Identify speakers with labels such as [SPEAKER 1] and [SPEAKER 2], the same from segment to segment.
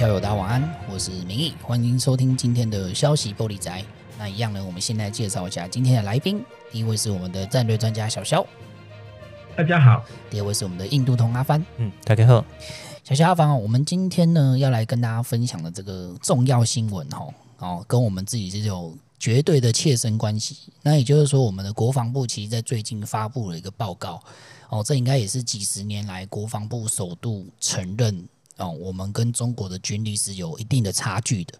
[SPEAKER 1] 校友，大家晚安，我是明义，欢迎收听今天的消息玻璃宅。那一样呢，我们先来介绍一下今天的来宾，第一位是我们的战略专家小肖，
[SPEAKER 2] 大家好；
[SPEAKER 1] 第二位是我们的印度通阿帆，
[SPEAKER 3] 嗯，大家好。
[SPEAKER 1] 小肖阿帆，我们今天呢要来跟大家分享的这个重要新闻哦，哦，跟我们自己是有绝对的切身关系。那也就是说，我们的国防部其实在最近发布了一个报告，哦，这应该也是几十年来国防部首度承认。哦，我们跟中国的军力是有一定的差距的。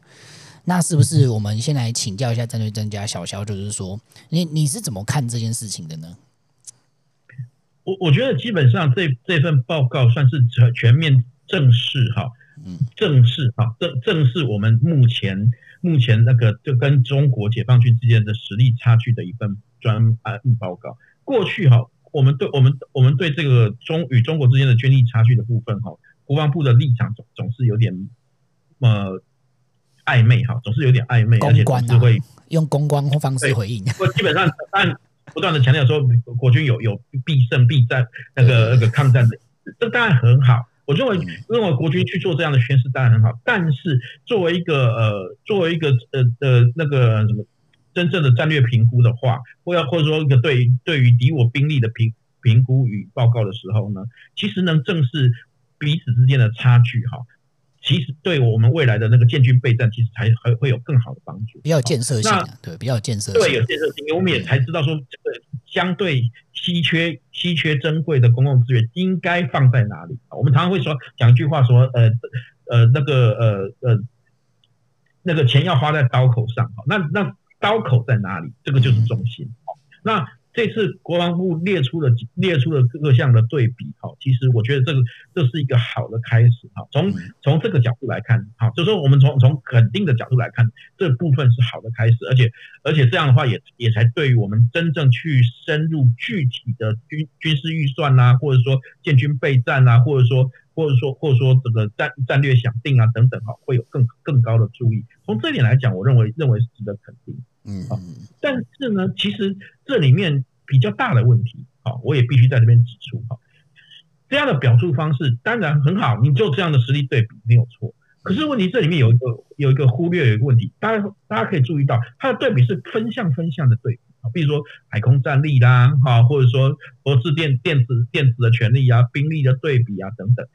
[SPEAKER 1] 那是不是我们先来请教一下战略专家小肖，就是说，你你是怎么看这件事情的呢？
[SPEAKER 2] 我我觉得基本上这这份报告算是全全面正式哈，嗯，正式哈，正正视我们目前目前那个就跟中国解放军之间的实力差距的一份专案报告。过去哈，我们对我们我们对这个中与中国之间的军力差距的部分哈。国防部的立场总总是有点呃暧昧哈，总是有点暧昧，而且总是会
[SPEAKER 1] 用公关方式回应。
[SPEAKER 2] 不，基本上按不断的强调说国军有有必胜必战那个那个抗战的，这当然很好。我认为认为国军去做这样的宣示当然很好，但是作为一个呃作为一个呃呃那个什么真正的战略评估的话，或要或者说一个对对于敌我兵力的评评估与报告的时候呢，其实能正视。彼此之间的差距，哈，其实对我们未来的那个建军备战，其实才还会有更好的帮助，
[SPEAKER 1] 比较建设性，对，比较有建设性，
[SPEAKER 2] 对，有建设性。因为我们也才知道说，这个相对稀缺、稀缺珍贵的公共资源应该放在哪里。我们常常会说讲一句话说，呃呃，那个呃呃，那个钱要花在刀口上，哈，那那刀口在哪里？这个就是重心，那。这次国防部列出了列出了各项的对比，哈，其实我觉得这个这是一个好的开始，哈。从从这个角度来看，哈，就是说我们从从肯定的角度来看，这部分是好的开始，而且而且这样的话也也才对于我们真正去深入具体的军军事预算呐，或者说建军备战啊，或者说或者说或者说这个战战略想定啊等等，哈，会有更更高的注意。从这点来讲，我认为认为是值得肯定。嗯，好，但是呢，其实这里面比较大的问题，好，我也必须在这边指出，哈，这样的表述方式当然很好，你就这样的实力对比没有错。可是问题这里面有一个有一个忽略，有一个问题，大家大家可以注意到，它的对比是分项分项的对比啊，比如说海空战力啦，哈，或者说或是电电子电子的权力啊，兵力的对比啊等等，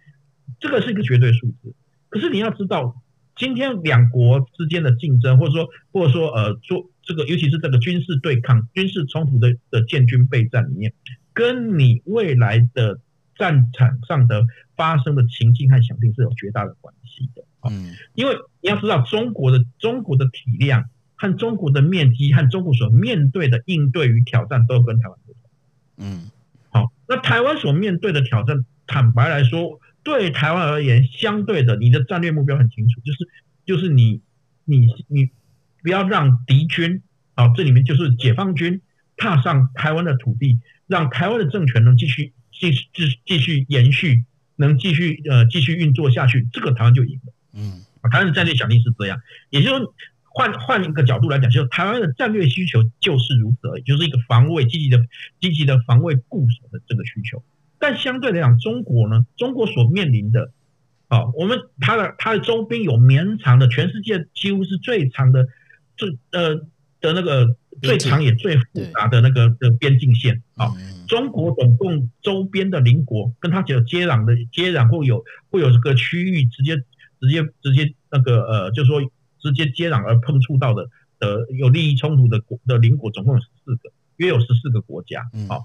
[SPEAKER 2] 这个是一个绝对数字。可是你要知道，今天两国之间的竞争，或者说或者说呃做。这个尤其是这个军事对抗、军事冲突的的建军备战里面，跟你未来的战场上的发生的情境和想定是有绝大的关系的。嗯，因为你要知道，中国的中国的体量和中国的面积和中国所面对的应对与挑战都跟台湾不同。嗯，好，那台湾所面对的挑战，坦白来说，对台湾而言，相对的，你的战略目标很清楚，就是就是你你你。不要让敌军啊，这里面就是解放军踏上台湾的土地，让台湾的政权能继续继继继续延续，能继续呃继续运作下去，这个台湾就赢了。嗯，台湾的战略想定是这样，也就是说换换一个角度来讲，就是台湾的战略需求就是如此而已，就是一个防卫积极的积极的防卫固守的这个需求。但相对来讲，中国呢，中国所面临的啊，我们它的它的周边有绵长的，全世界几乎是最长的。最呃的那个最长也最复杂的那个的边境线啊，中国总共周边的邻国跟它有接壤的接壤或有会有这个区域直接直接直接那个呃，就是说直接接壤而碰触到的的有利益冲突的国的邻国总共有十四个，约有十四个国家啊。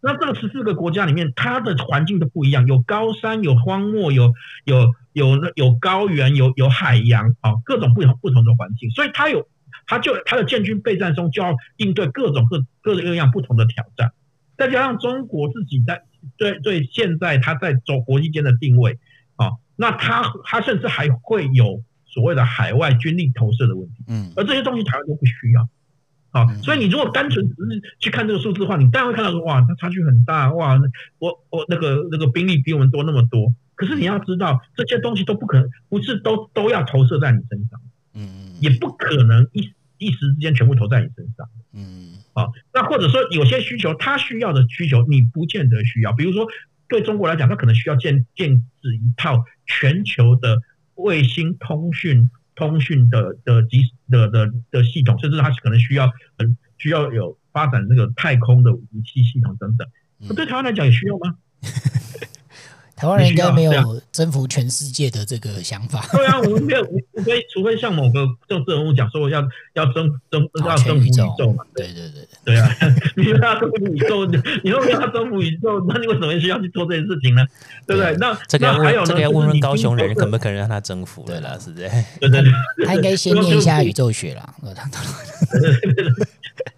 [SPEAKER 2] 那这个十四个国家里面，它的环境都不一样，有高山，有荒漠，有有有有高原，有有海洋啊，各种不同不同的环境，所以它有。他就他的建军备战中就要应对各种各各种各样不同的挑战，再加上中国自己在对对现在他在走国际间的定位啊，那他他甚至还会有所谓的海外军力投射的问题，嗯，而这些东西台湾都不需要，啊，所以你如果单纯只是去看这个数字的话，你当然会看到说哇，它差距很大，哇，我我那个那个兵力比我们多那么多，可是你要知道这些东西都不可能不是都都要投射在你身上。嗯，也不可能一一时之间全部投在你身上。嗯，啊，那或者说有些需求，他需要的需求你不见得需要。比如说，对中国来讲，他可能需要建建制一套全球的卫星通讯通讯的的机的的的，的系统，甚至他可能需要嗯需要有发展那个太空的武器系统等等。那对台湾来讲也需要吗？
[SPEAKER 1] 台湾人应该没有征服全世界的这个想法。
[SPEAKER 2] 对啊，我们没有，除非除非像某个政治人物讲说要要征征要征服宇宙嘛。
[SPEAKER 1] 对对对
[SPEAKER 2] 对啊，你说要征服宇宙，你说要征服宇宙，那你为什么需要去做这件事情呢？对不对？那这个还？
[SPEAKER 3] 这个要问问高雄人，可不可能让他征服？对了，是不是？
[SPEAKER 2] 对对对，
[SPEAKER 1] 他应该先念一下宇宙学啦。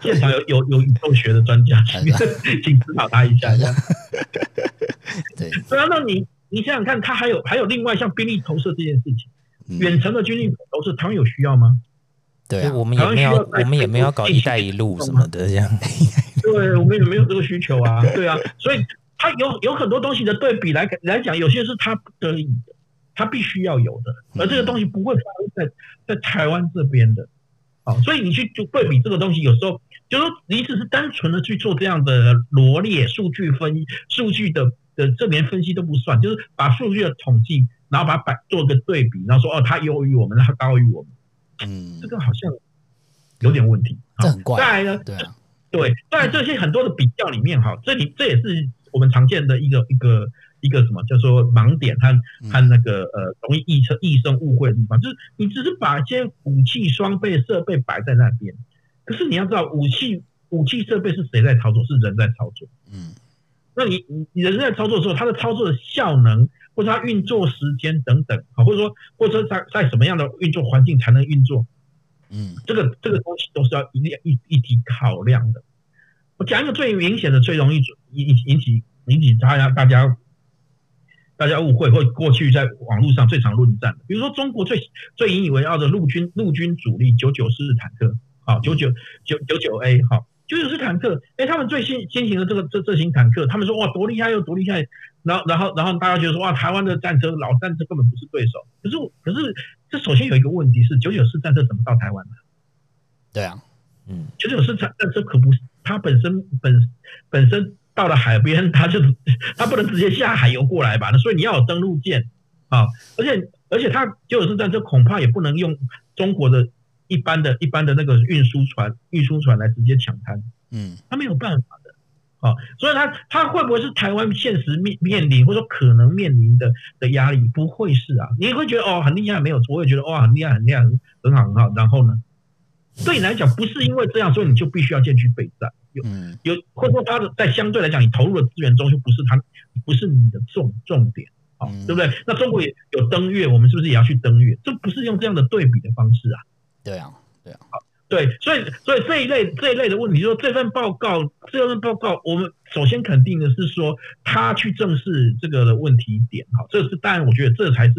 [SPEAKER 2] 现场有有有宇宙学的专家，请指导他一下。
[SPEAKER 1] 对，
[SPEAKER 2] 对啊，那你你想想看，他还有还有另外像兵力投射这件事情，远程的军力投射，台湾有需要吗？
[SPEAKER 3] 对啊，我们也没有，我们也没有搞一带一路什么的这样。
[SPEAKER 2] 对，我们也没有这个需求啊。对啊，所以他有有很多东西的对比来来讲，有些是他不得已的，他必须要有的，而这个东西不会发生在在台湾这边的。啊，所以你去就对比这个东西，有时候就是说你只是单纯的去做这样的罗列数据分析，数据的的这连分析都不算，就是把数据的统计，然后把它摆做一个对比，然后说哦，它优于我们，它高于我们，嗯，这个好像有点问题，
[SPEAKER 1] 这很怪。
[SPEAKER 2] 再来呢，
[SPEAKER 1] 对啊，
[SPEAKER 2] 对，在这些很多的比较里面，哈，这里这也是我们常见的一个一个。一个什么叫做盲点和和那个呃容易易生易生误会的地方，就是你只是把一些武器装备设备摆在那边，可是你要知道武器武器设备是谁在操作？是人在操作。嗯，那你你人在操作的时候，它的操作的效能或者它运作时间等等啊，或者说或者在在什么样的运作环境才能运作？嗯，这个这个东西都是要一定一一体考量的。我讲一个最明显的、最容易引引起引起大家大家。大家误会，或过去在网络上最常论战的，比如说中国最最引以为傲的陆军陆军主力九九式坦克，好九九九九九 A，好九九式坦克，哎，他们最新先行的这个这这型坦克，他们说哇多厉害又多厉害，然后然后然后大家觉得说哇台湾的战车老战车根本不是对手，可是可是这首先有一个问题是九九式战车怎么到台湾的？
[SPEAKER 1] 对啊，嗯，
[SPEAKER 2] 九九式战战车可不是它本身本本身。到了海边，它就它不能直接下海游过来吧？那所以你要有登陆舰啊，而且而且它九九式战车恐怕也不能用中国的一般的一般的那个运输船运输船来直接抢滩，嗯，他没有办法的啊。所以他他会不会是台湾现实面面临或者说可能面临的的压力？不会是啊，你会觉得哦很厉害没有错，我也觉得哇很厉害很厉害很好很好，然后呢，对你来讲不是因为这样，所以你就必须要进去备战。有，有或者说他的在相对来讲，你投入的资源中就不是他，不是你的重重点，啊，对不对？那中国也有登月，我们是不是也要去登月？这不是用这样的对比的方式啊？
[SPEAKER 1] 对啊，对啊，
[SPEAKER 2] 好，对，所以所以这一类这一类的问题，就是说这份报告，这份报告，我们首先肯定的是说，他去正视这个的问题点，好，这是当然，我觉得这才是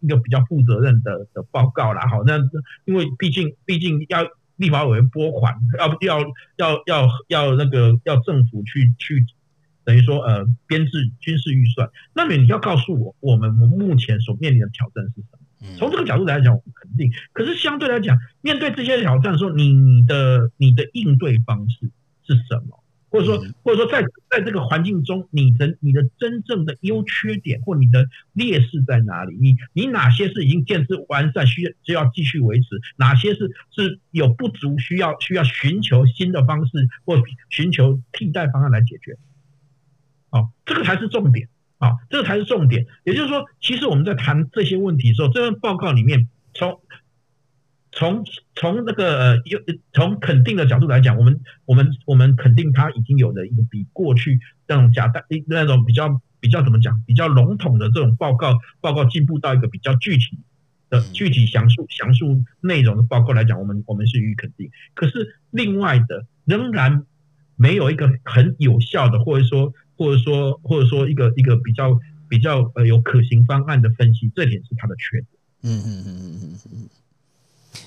[SPEAKER 2] 一个比较负责任的的报告啦，好，那因为毕竟毕竟要。立法委员拨款，要要要要要那个要政府去去，等于说呃编制军事预算。那么你要告诉我，我们目前所面临的挑战是什么？从这个角度来讲，我们肯定。可是相对来讲，面对这些挑战的时候，你的你的应对方式是什么？或者说，或者说，在在这个环境中，你的你的真正的优缺点或你的劣势在哪里？你你哪些是已经建设完善，需要需要继续维持？哪些是是有不足，需要需要寻求新的方式或寻求替代方案来解决？哦，这个才是重点啊，哦，这个才是重点。也就是说，其实我们在谈这些问题的时候，这份报告里面从。从从那个呃，有从肯定的角度来讲，我们我们我们肯定它已经有了一个比过去那种假大那种比较比较怎么讲比较笼统的这种报告报告进步到一个比较具体的具体详述详述内容的报告来讲，我们我们是予以肯定。可是另外的仍然没有一个很有效的，或者说或者说或者说一个一个比较比较呃有可行方案的分析，这点是它的缺点。嗯嗯嗯嗯嗯嗯。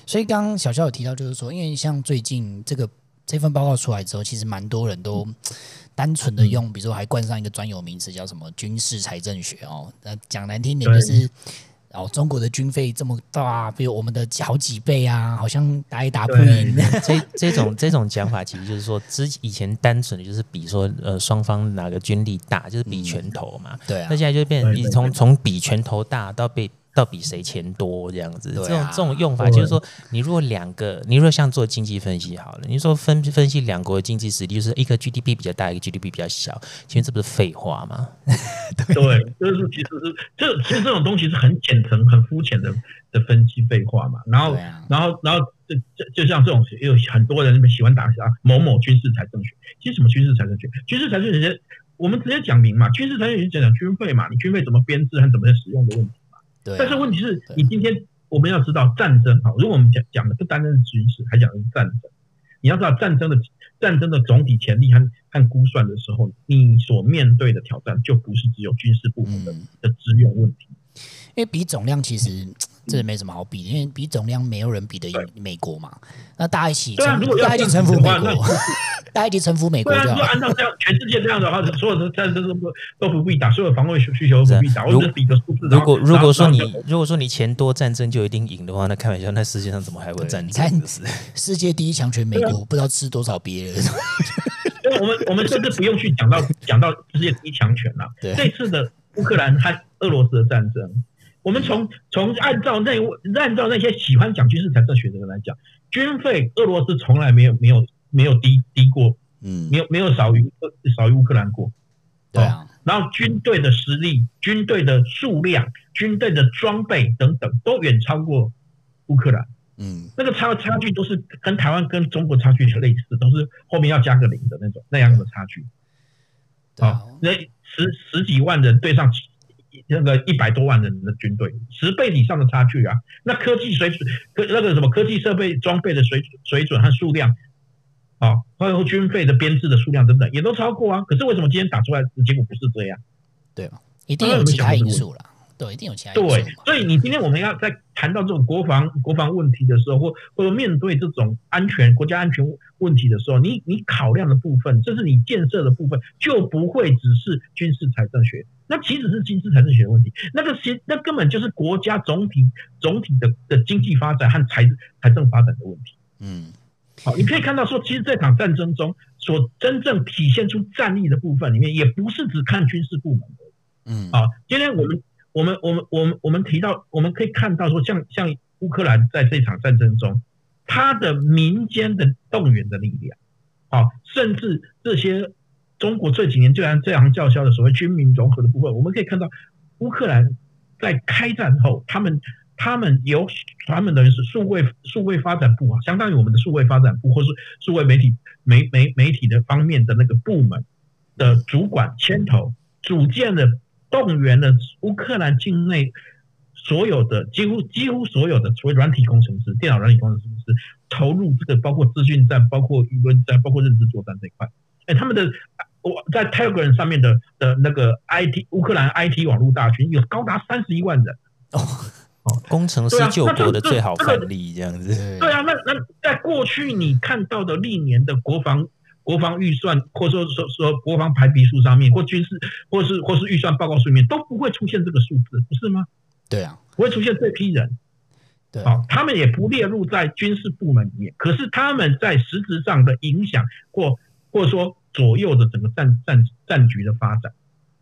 [SPEAKER 1] 所以刚刚小肖有提到，就是说，因为像最近这个这份报告出来之后，其实蛮多人都单纯的用，比如说还冠上一个专有名词叫什么军事财政学哦。那讲难听点就是，哦，中国的军费这么大，比如我们的好几倍啊，好像打也打不赢。
[SPEAKER 3] 这这种这种讲法，其实就是说，之以前单纯的就是比说，呃，双方哪个军力大，就是比拳头嘛。
[SPEAKER 1] 对啊。
[SPEAKER 3] 那现在就变成你从从比拳头大到被。到底谁钱多这样子。
[SPEAKER 1] 啊、
[SPEAKER 3] 这种这种用法就是说，你如果两个，你如果像做经济分析好了，你说分分析两国的经济实力，就是一个 GDP 比较大，一个 GDP 比较小，其实这不是废话吗？
[SPEAKER 2] 对，就是其实是这其实这种东西是很浅层、很肤浅的的分析废话嘛。然后，啊、然后，然后。就就就像这种，有很多人喜欢打啊某某军事财政学。其实什么军事财政学？军事财政学，我们直接讲明嘛，军事财政学讲讲军费嘛，你军费怎么编制和怎么使用的问题嘛。对、啊。但是问题是你今天我们要知道战争啊，如果我们讲讲的不单单是军事，还讲的是战争，你要知道战争的战争的总体潜力和和估算的时候，你所面对的挑战就不是只有军事部门的、嗯、的资源问题，
[SPEAKER 1] 因为比总量其实。这没什么好比，因为比总量没有人比得赢美国嘛。那大家一起，大家一起臣服美国，大家一起臣服美国。对啊，如果按照这样，全世界这样的话，所有的战争都不都不必打，所有防卫需求都不必打。我只比个数字。
[SPEAKER 3] 如果如果说你如果说你钱多，战争就一定赢的话，那开玩笑，那世界上怎么还会战争？
[SPEAKER 1] 世界第一强权美国不知道吃多少别人。
[SPEAKER 2] 我们我们甚至不用去讲到讲到世界第一强权了。对，这次的乌克兰和俄罗斯的战争。我们从从按照那按照那些喜欢讲军事财政学的人来讲，军费俄罗斯从来没有没有没有低低过，嗯，没有没有少于少于乌克兰过，
[SPEAKER 1] 对啊。
[SPEAKER 2] 然后军队的实力、军队的数量、军队的装备等等，都远超过乌克兰，嗯，那个差差距都是跟台湾跟中国差距类似，都是后面要加个零的那种那样的差距，好，那十十几万人对上。那个一百多万人的军队，十倍以上的差距啊！那科技水准，科那个什么科技设备装备的水水准和数量，啊，还有军费的编制的数量等等，也都超过啊。可是为什么今天打出来的结果不是这样？
[SPEAKER 1] 对吧？一定有其他因素了。对，一定有其他。
[SPEAKER 2] 对，所以你今天我们要在谈到这种国防国防问题的时候，或或者面对这种安全国家安全问题的时候，你你考量的部分，这是你建设的部分，就不会只是军事财政学。那其实是军事财政学的问题，那个其那根本就是国家总体总体的的经济发展和财财政发展的问题。嗯，好，你可以看到说，其实这场战争中所真正体现出战力的部分里面，也不是只看军事部门的。嗯，好，今天我们我们我们我们我们提到，我们可以看到说像，像乌克兰在这场战争中，它的民间的动员的力量，好，甚至这些。中国这几年就按这样叫嚣的所谓军民融合的部分，我们可以看到，乌克兰在开战后，他们他们由他们等于是数位数位发展部啊，相当于我们的数位发展部，或是数位媒体媒媒媒体的方面的那个部门的主管牵头，组建了动员了乌克兰境内所有的几乎几乎所有的所谓软体工程师、电脑软体工程师投入这个包括资讯战、包括舆论战、包括认知作战这一块。哎，他们的我在 Telegram 上面的的那个 IT 乌克兰 IT 网络大军有高达三十一万人
[SPEAKER 3] 哦哦，工程师救国的最好范例这样子。
[SPEAKER 2] 对啊，那那在过去你看到的历年的国防国防预算，或者说说说国防排比数上面，或军事，或是或是预算报告书里面，都不会出现这个数字，不是吗？
[SPEAKER 1] 对啊，
[SPEAKER 2] 不会出现这批人。对，好，他们也不列入在军事部门里面，可是他们在实质上的影响或。或者说左右的整个战战战局的发展，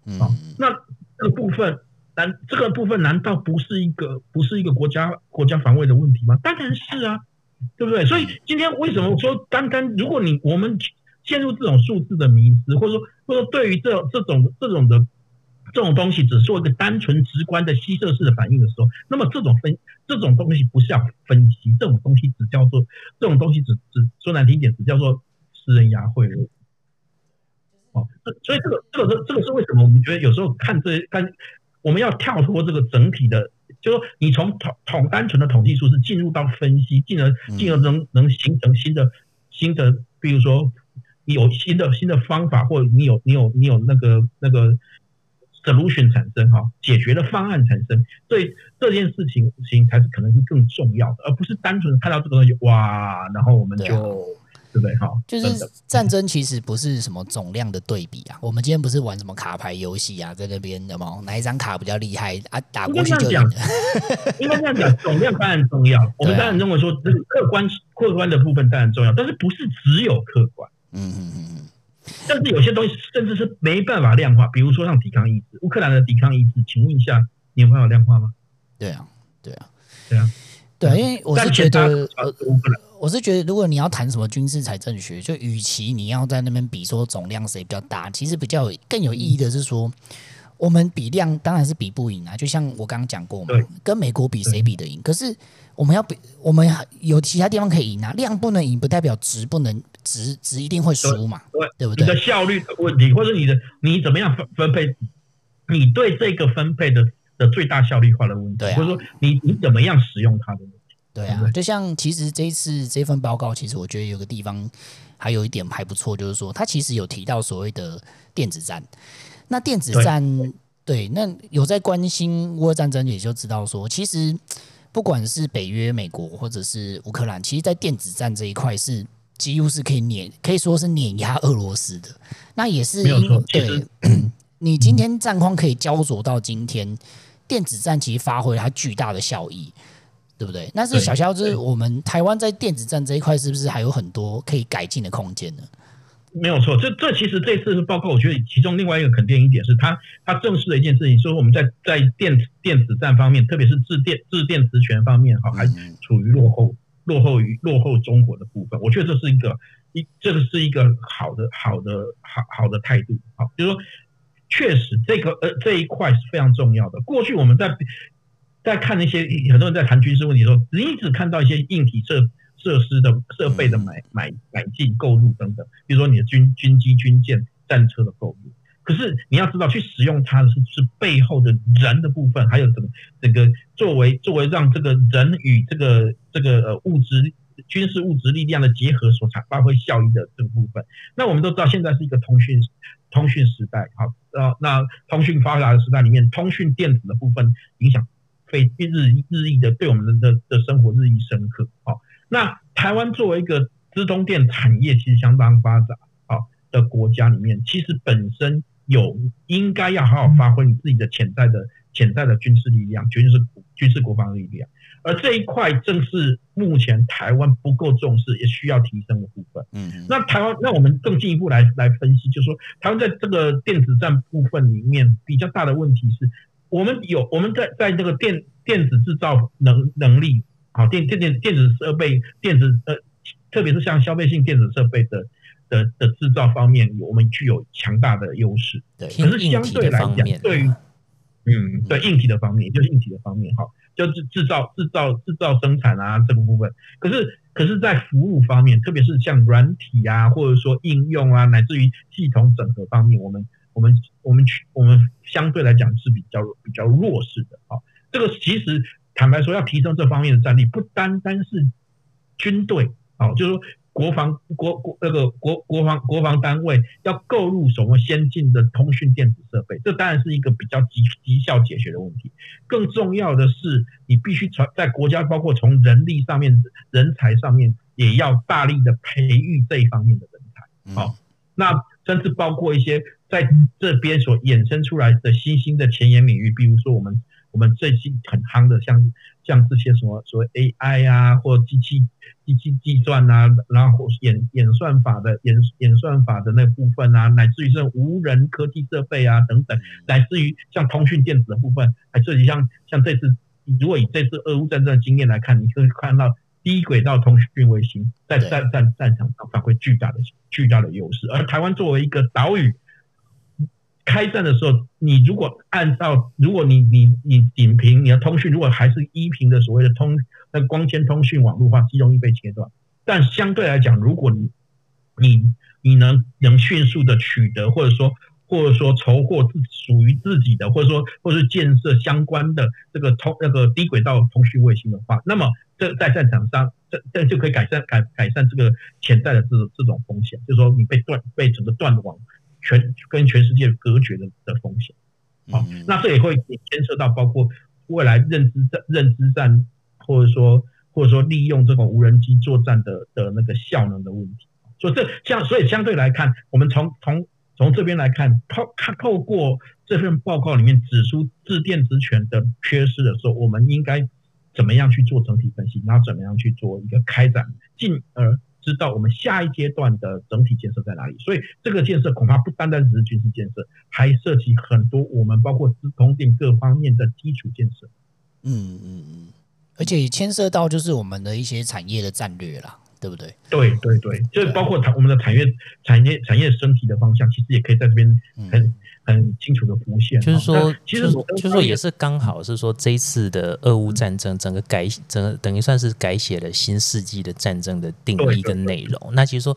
[SPEAKER 2] 嗯，那这个部分难，这个部分难道不是一个不是一个国家国家防卫的问题吗？当然是啊，对不对？所以今天为什么说单单如果你我们陷入这种数字的迷失，或者说或者说对于这这种这种的这种东西只做一个单纯直观的吸射式的反应的时候，那么这种分这种东西不是要分析，这种东西只叫做这种东西只只说难听一点，只叫做。私人牙慧了，哦，所以这个这个是这个是为什么？我们觉得有时候看这看，我们要跳脱这个整体的，就是说你从统统单纯的统计数字进入到分析，进而进而能能形成新的新的，比如说你有新的新的方法，或者你有你有你有那个那个 solution 产生哈，解决的方案产生，所以这件事情事情才是可能是更重要的，而不是单纯看到这个东西哇，然后我们就。对不对？哈，
[SPEAKER 1] 就是战争其实不是什么总量的对比啊。我们今天不是玩什么卡牌游戏啊，在那边有没有哪一张卡比较厉害啊？打过去就。
[SPEAKER 2] 应该这样讲，总量当然重要。我们当然认为说，这个客观客观的部分当然重要，但是不是只有客观？嗯嗯嗯嗯。但是有些东西甚至是没办法量化，比如说像抵抗意志，乌克兰的抵抗意志，请问一下，你有办法量化吗？
[SPEAKER 1] 对啊，对啊，
[SPEAKER 2] 对啊，
[SPEAKER 1] 对啊，因为我是觉得，我是觉得，如果你要谈什么军事财政学，就与其你要在那边比说总量谁比较大，其实比较有更有意义的是说，我们比量当然是比不赢啊。就像我刚刚讲过嘛，跟美国比谁比得赢？可是我们要比，我们有其他地方可以赢啊。量不能赢，不代表值不能值值一定会输嘛，对，对不对？
[SPEAKER 2] 你的效率的问题，或者你的你怎么样分分配，你对这个分配的的最大效率化的问题，对啊，或者说你你怎么样使用它的问题。
[SPEAKER 1] 对啊，就像其实这一次这份报告，其实我觉得有个地方还有一点还不错，就是说它其实有提到所谓的电子战。那电子战，对，那有在关心乌俄战争，也就知道说，其实不管是北约、美国或者是乌克兰，其实，在电子战这一块是几乎是可以碾，可以说是碾压俄罗斯的。那也是对，你今天战况可以焦灼到今天，电子战其实发挥了它巨大的效益。对不对？那是小肖，就是我们台湾在电子战这一块，是不是还有很多可以改进的空间呢？
[SPEAKER 2] 没有错，这这其实这次是报告，我觉得其中另外一个肯定一点是，他他正视了一件事情，说我们在在电子电子战方面，特别是制电制电磁权方面，哈，还处于落后落后于落后中国的部分。我觉得这是一个一这个是一个好的好的好好的态度，好，就是说确实这个呃这一块是非常重要的。过去我们在在看那些很多人在谈军事问题的时候，你只看到一些硬体设设施的设备的买买买进购入等等，比如说你的军军机、军舰、战车的购入。可是你要知道，去使用它的是是背后的人的部分，还有什么这个作为作为让这个人与这个这个呃物质军事物质力量的结合所产发挥效益的这个部分。那我们都知道，现在是一个通讯通讯时代，好，呃，那通讯发达的时代里面，通讯电子的部分影响。非日日益的对我们的的生活日益深刻。好，那台湾作为一个资通电产业其实相当发达好的国家里面，其实本身有应该要好好发挥你自己的潜在的潜在的军事力量，绝对是军事国防力量。而这一块正是目前台湾不够重视，也需要提升的部分。嗯，那台湾，那我们更进一步来来分析，就是说台湾在这个电子战部分里面比较大的问题是。我们有我们在在这个电电子制造能能力，好电电电电子设备电子呃，特别是像消费性电子设备的的的制造方面，我们具有强大的优势。对，可是相对来讲，对于嗯对硬体的方面，就是硬体的方面哈，就是制造制造制造生产啊这个部分。可是可是在服务方面，特别是像软体啊，或者说应用啊，乃至于系统整合方面，我们。我们我们我们相对来讲是比较比较弱势的啊，这个其实坦白说，要提升这方面的战力，不单单是军队啊，就是说国防国国那个国国防国防单位要购入什么先进的通讯电子设备，这当然是一个比较急急效解决的问题。更重要的是，你必须从在国家，包括从人力上面、人才上面，也要大力的培育这一方面的人才。好，那甚至包括一些。在这边所衍生出来的新兴的前沿领域，比如说我们我们最近很夯的像，像像这些什么所谓 AI 啊，或机器机器计算啊，然后演演算法的演演算法的那部分啊，乃至于这无人科技设备啊等等，乃至于像通讯电子的部分，还涉及像像这次，如果以这次俄乌战争的经验来看，你可以看到低轨道通讯卫星在战战战场上发挥巨大的巨大的优势，而台湾作为一个岛屿。开战的时候，你如果按照，如果你你你仅凭你的通讯，如果还是依凭的所谓的通那光纤通讯网络的话，极容易被切断。但相对来讲，如果你你你能能迅速的取得，或者说或者说筹获自属于自己的，或者说或者是建设相关的这个通那个低轨道通讯卫星的话，那么这在战场上，这这就可以改善改改善这个潜在的这种这种风险，就是说你被断被整个断网。全跟全世界隔绝的的风险，好，那这也会牵涉到包括未来认知战、认知战，或者说或者说利用这种无人机作战的的那个效能的问题。所以这相所以相对来看，我们从从从这边来看，透看透过这份报告里面指出自电子权的缺失的时候，我们应该怎么样去做整体分析，然后怎么样去做一个开展，进而。知道我们下一阶段的整体建设在哪里，所以这个建设恐怕不单单只是军事建设，还涉及很多我们包括资通电各方面的基础建设。
[SPEAKER 1] 嗯嗯嗯，而且牵涉到就是我们的一些产业的战略啦，对不对？
[SPEAKER 2] 对对对，就是包括它我们的产业产业产业升级的方向，其实也可以在这边很。嗯很清楚的浮现，
[SPEAKER 3] 就是说，
[SPEAKER 2] 其实
[SPEAKER 3] 就是说也是刚好是说这一次的俄乌战争，整个改整个等于算是改写了新世纪的战争的定义跟内容。那其实说，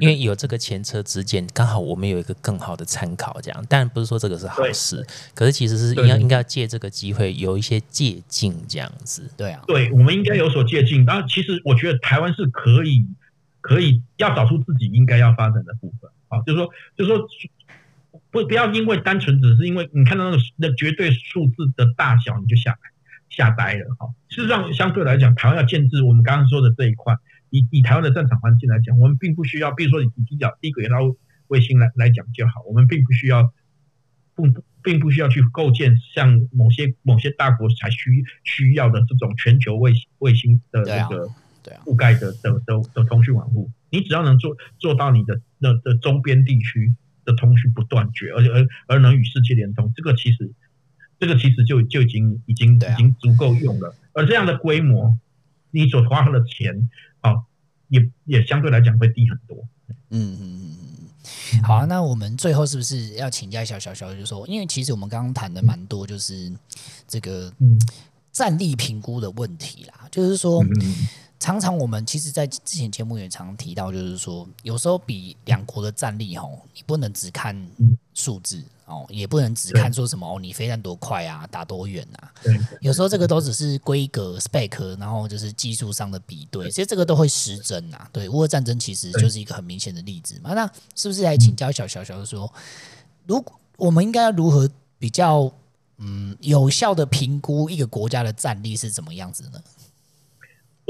[SPEAKER 3] 因为有这个前车之鉴，刚好我们有一个更好的参考，这样。当然不是说这个是好事，可是其实是应该应该要借这个机会有一些借鉴这样子。对啊，
[SPEAKER 2] 对，我们应该有所借鉴。然后其实我觉得台湾是可以可以要找出自己应该要发展的部分啊，就是说就是说。不，不要因为单纯只是因为你看到那个那绝对数字的大小，你就吓吓呆了哈。事实上，相对来讲，台湾要建制我们刚刚说的这一块，以以台湾的战场环境来讲，我们并不需要，比如说以低角低轨道卫星来来讲就好，我们并不需要，不并不需要去构建像某些某些大国才需需要的这种全球卫卫星的这个覆盖的的的的通讯网络，你只要能做做到你的的的周边地区。的通讯不断绝，而且而而能与世界连通，这个其实，这个其实就就已经已经已经足够用了。而这样的规模，你所花的钱啊，也也相对来讲会低很多。
[SPEAKER 1] 嗯嗯嗯嗯。好啊，那我们最后是不是要请教一下小小，就是说，因为其实我们刚刚谈的蛮多，就是这个战力评估的问题啦，就是说。常常我们其实，在之前节目也常提到，就是说，有时候比两国的战力哦，你不能只看数字哦，也不能只看说什么哦，你飞弹多快啊，打多远啊。有时候这个都只是规格 spec，然后就是技术上的比对，其实这个都会失真啊。对，乌俄战争其实就是一个很明显的例子嘛。那是不是来请教小小小说，如果我们应该要如何比较嗯有效的评估一个国家的战力是怎么样子呢？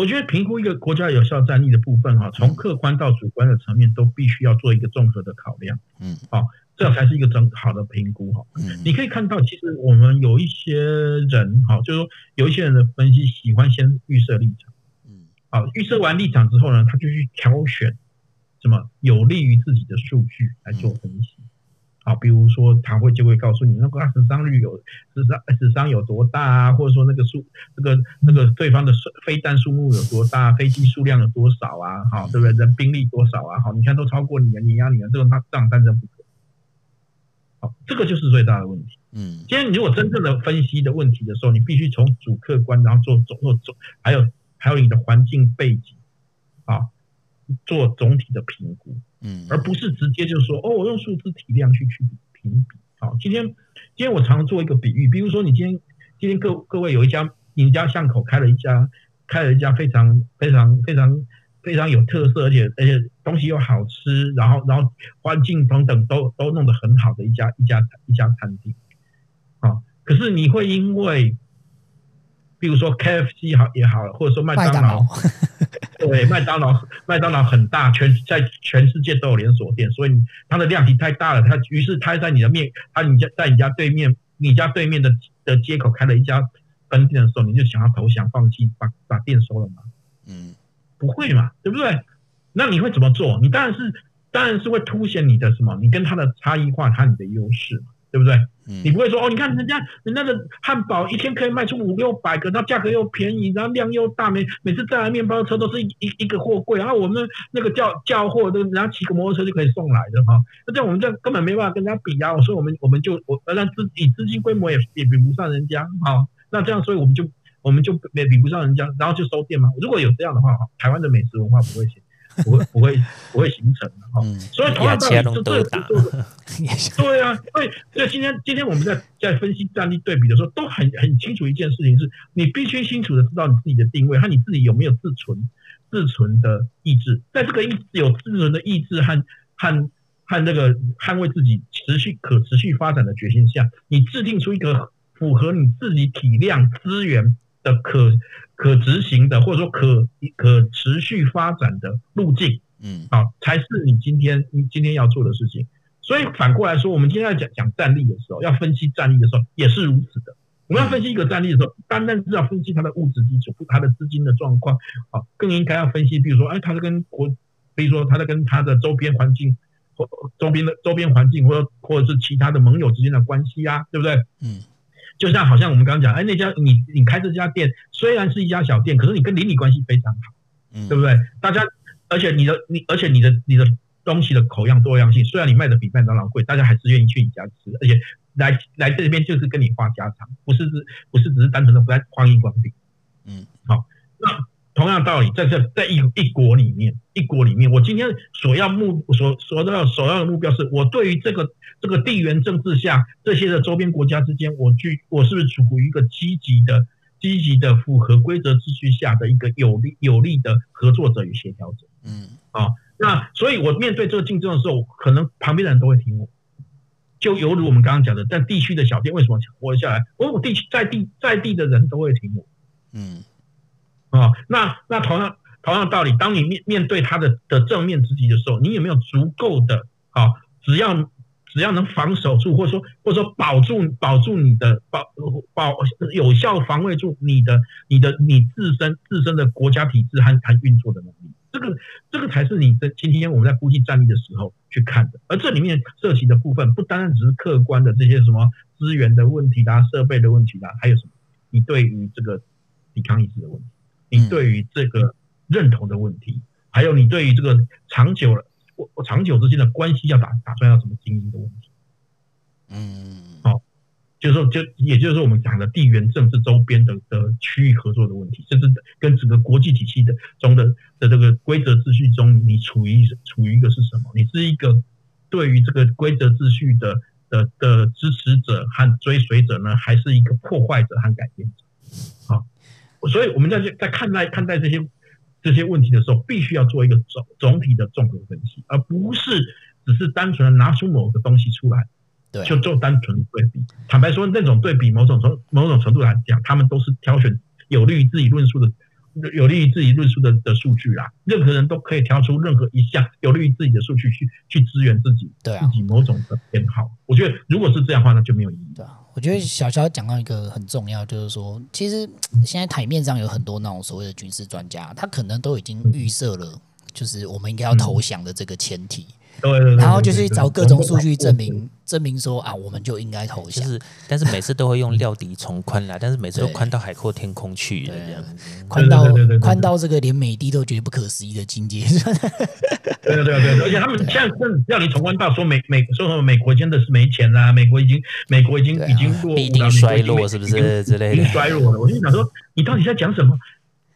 [SPEAKER 2] 我觉得评估一个国家有效战力的部分，哈，从客观到主观的层面都必须要做一个综合的考量，嗯，好，这才是一个整好的评估，哈。嗯你可以看到，其实我们有一些人，哈，就是说有一些人的分析喜欢先预设立场，嗯，好，预设完立场之后呢，他就去挑选什么有利于自己的数据来做分析。好，比如说他会就会告诉你那个死伤率有死伤死伤有多大啊，或者说那个数那个那个对方的飞弹数目有多大，飞机数量有多少啊？好，对不对？人兵力多少啊？好，你看都超过你了，碾压你了，这个他这样战争不可。好，这个就是最大的问题。嗯，今天你如果真正的分析的问题的时候，你必须从主客观，然后做总做总，还有还有你的环境背景，啊，做总体的评估。嗯，而不是直接就说哦，我用数字体量去去评比。好，今天今天我常做一个比喻，比如说你今天今天各各位有一家你家巷口开了一家开了一家非常非常非常非常有特色，而且而且东西又好吃，然后然后环境等等都都弄得很好的一家一家一家餐厅。啊，可是你会因为比如说 KFC 好也好，或者说麦当劳。对，麦当劳，麦当劳很大，全在全世界都有连锁店，所以它的量体太大了，它于是它在你的面，它你家在你家对面，你家对面的的街口开了一家分店的时候，你就想要投降放弃，把把店收了吗？嗯，不会嘛，对不对？那你会怎么做？你当然是当然是会凸显你的什么？你跟它的差异化，它你的优势嘛。对不对？你不会说哦，你看人家人家的汉堡一天可以卖出五六百个，然后价格又便宜，然后量又大，每每次带来面包车都是一一一个货柜，然后我们那个叫叫货都人家骑个摩托车就可以送来的哈。那这样我们这根本没办法跟人家比啊，所以我们我们就我那资以资金规模也也比不上人家哈。那这样所以我们就我们就也比不上人家，然后就收店嘛。如果有这样的话，台湾的美食文化不会行。不会不会不会形成的哈，嗯、所以同样道理，就这个 对啊，所以所以今天今天我们在在分析战力对比的时候，都很很清楚一件事情是，你必须清楚的知道你自己的定位和你自己有没有自存自存的意志，在这个意有自存的意志和和和那个捍卫自己持续可持续发展的决心下，你制定出一个符合你自己体量资源的可。可执行的，或者说可可持续发展的路径，嗯，好，才是你今天你今天要做的事情。所以反过来说，我们今天要讲讲战力的时候，要分析战力的时候，也是如此的。我们要分析一个战力的时候，单单是要分析它的物质基础、它的资金的状况，啊，更应该要分析，比如说，哎，它是跟国，比如说它的跟它的周边环境或周边的周边环境，或者或者是其他的盟友之间的关系啊，对不对？嗯。就像好像我们刚刚讲，哎，那家你你开这家店虽然是一家小店，可是你跟邻里关系非常好，嗯，对不对？大家，而且你的你，而且你的你的东西的口样多样性，虽然你卖的比麦当劳贵，大家还是愿意去你家吃，而且来来这边就是跟你话家常，不是只不是只是单纯的不来欢迎光临，嗯，好，那。同样道理，在这在一一国里面，一国里面，我今天所要目所所要首要的目标是，我对于这个这个地缘政治下这些的周边国家之间，我去我是不是处于一个积极的、积极的符合规则秩序下的一个有利有利的合作者与协调者？嗯，啊，那所以我面对这个竞争的时候，可能旁边的人都会听我，就犹如我们刚刚讲的，在地区的小店为什么活下来？我我地区在地在地的人都会听我，嗯。啊、那那同样同样道理，当你面面对他的的正面之敌的时候，你有没有足够的啊、只要只要能防守住，或者说或者说保住保住你的保保有效防卫住你的你的你自身自身的国家体制和和运作的能力，这个这个才是你的今天我们在估计战力的时候去看的。而这里面涉及的部分，不单单只是客观的这些什么资源的问题啦、设备的问题啦，还有什么？你对于这个抵抗意识的问题。你对于这个认同的问题，还有你对于这个长久了，我长久之间的关系要打打算要怎么经营的问题，嗯，好，就是说，就也就是说，我们讲的地缘政治周边的的区域合作的问题，甚至跟整个国际体系的中的的这个规则秩序中，你处于处于一个是什么？你是一个对于这个规则秩序的的的支持者和追随者呢，还是一个破坏者和改变者？好。所以我们在在看待看待这些这些问题的时候，必须要做一个总总体的综合分析，而不是只是单纯的拿出某个东西出来，对，就做单纯的对比。坦白说，那种对比，某种程某种程度来讲，他们都是挑选有利于自己论述的。有利于自己论述的的数据啦，任何人都可以挑出任何一项有利于自己的数据去去支援自己，对啊，自己某种的偏好。我觉得如果是这样的话，那就没有意义。
[SPEAKER 1] 对啊，我觉得小肖讲到一个很重要，就是说，其实现在台面上有很多那种所谓的军事专家，他可能都已经预设了，就是我们应该要投降的这个前提。
[SPEAKER 2] 对，对，对，
[SPEAKER 1] 然后就是找各种数据证明证明说啊，我们就应该投降。
[SPEAKER 3] 就是，但是每次都会用料敌从宽来，但是每次都宽到海阔天空去的这样，
[SPEAKER 1] 宽到宽到这个连美帝都觉得不可思议的境界。
[SPEAKER 2] 他们现在是要你从宽到说美美说什么美国真的是没钱啦，美国已经美国已经已经落伍了，
[SPEAKER 3] 必定衰落是不是之类的？
[SPEAKER 2] 已经衰落了。我就想说，你到底在讲什么？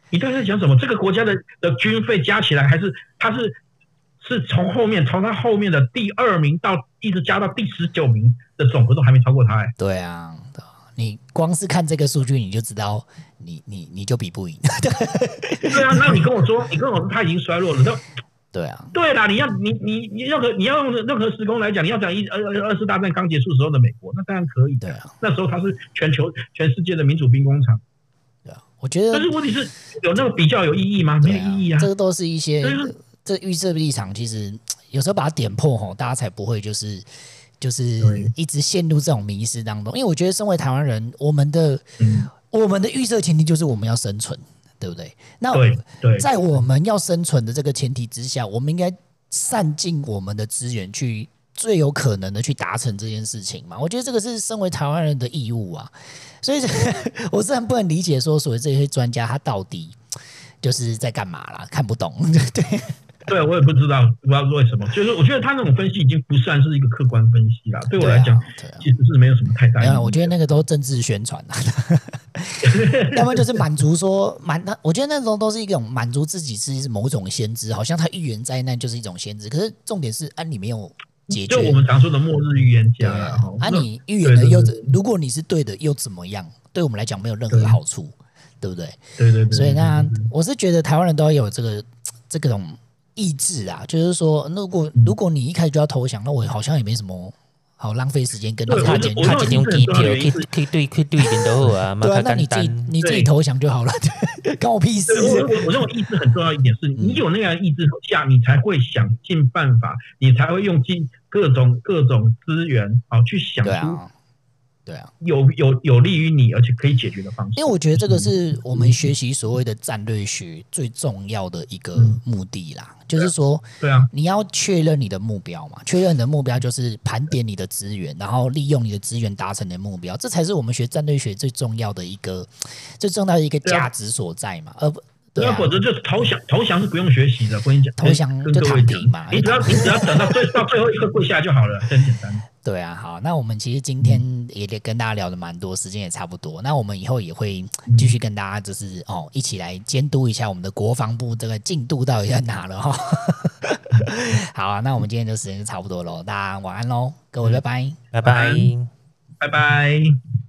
[SPEAKER 2] 你到底在讲什么？这个国家的的军费加起来还是它是？是从后面，从他后面的第二名到一直加到第十九名的总和都还没超过他。哎，
[SPEAKER 1] 对啊，你光是看这个数据，你就知道你，你你你就比不赢。
[SPEAKER 2] 对啊，那你跟我说，你跟我说他已经衰落了，都
[SPEAKER 1] 对啊，
[SPEAKER 2] 对啦，你要你你你任何你要用任何时空来讲，你要讲一二二次大战刚结束时候的美国，那当然可以。对啊，那时候他是全球全世界的民主兵工厂。
[SPEAKER 1] 对啊，我觉得，
[SPEAKER 2] 但是问题是有那个比较有意义吗？没有意义啊，
[SPEAKER 1] 这个都是一些。这预设立场其实有时候把它点破吼，大家才不会就是就是一直陷入这种迷失当中。因为我觉得，身为台湾人，我们的、嗯、我们的预设前提就是我们要生存，对不对？那在我们要生存的这个前提之下，我们应该善尽我们的资源，去最有可能的去达成这件事情嘛。我觉得这个是身为台湾人的义务啊。所以，我自然不能理解说，所谓这些专家他到底就是在干嘛啦？看不懂，对。
[SPEAKER 2] 对，我也不知道，不知道为什么。就是我觉得他那种分析已经不算是一个客观分析了。对我来讲，其实是没有什么太大。没有，
[SPEAKER 1] 我觉得那个都政治宣传啊。要么就是满足说满他，我觉得那种都是一种满足自己是某种先知，好像他预言灾难就是一种先知。可是重点是，啊，你没有解决。
[SPEAKER 2] 就我们常说的末日预言家
[SPEAKER 1] 啊，啊，你预言的又如果你是对的又怎么样？对我们来讲没有任何好处，对，对不对？
[SPEAKER 2] 对对对。
[SPEAKER 1] 所以那我是觉得台湾人都要有这个这个种。意志啊，就是说，如果如果你一开始就要投降，那我好像也没什么好浪费时间跟你他讲，他几张机票可以可以对可以对一点都好啊。对啊，那你自己你自己投降就好了，关我屁事。
[SPEAKER 2] 我我我认为意志很重要一点是，你有那样的意志下，你才会想尽办法，你才会用尽各种各种资源啊，去想出
[SPEAKER 1] 对啊，
[SPEAKER 2] 有有有利于你，而且可以解决的方式。
[SPEAKER 1] 因为我觉得这个是我们学习所谓的战略学最重要的一个目的啦，嗯、就是说，
[SPEAKER 2] 对啊，
[SPEAKER 1] 你要确认你的目标嘛，确认你的目标就是盘点你的资源，然后利用你的资源达成你的目标，这才是我们学战略学最重要的一个最重要的一个价值所在嘛，而不。
[SPEAKER 2] 那否则就投降，投降是不用学习的。我跟你讲，
[SPEAKER 1] 投降就躺平嘛。
[SPEAKER 2] 你只要 你只要等到最到最后一刻跪下就好了，很简单。
[SPEAKER 1] 对啊，好，那我们其实今天也得跟大家聊的蛮多，时间也差不多。那我们以后也会继续跟大家就是哦，一起来监督一下我们的国防部这个进度到底在哪了哈。好啊，那我们今天就时间就差不多喽，大家晚安喽，各位拜拜，
[SPEAKER 3] 拜拜，
[SPEAKER 2] 拜拜。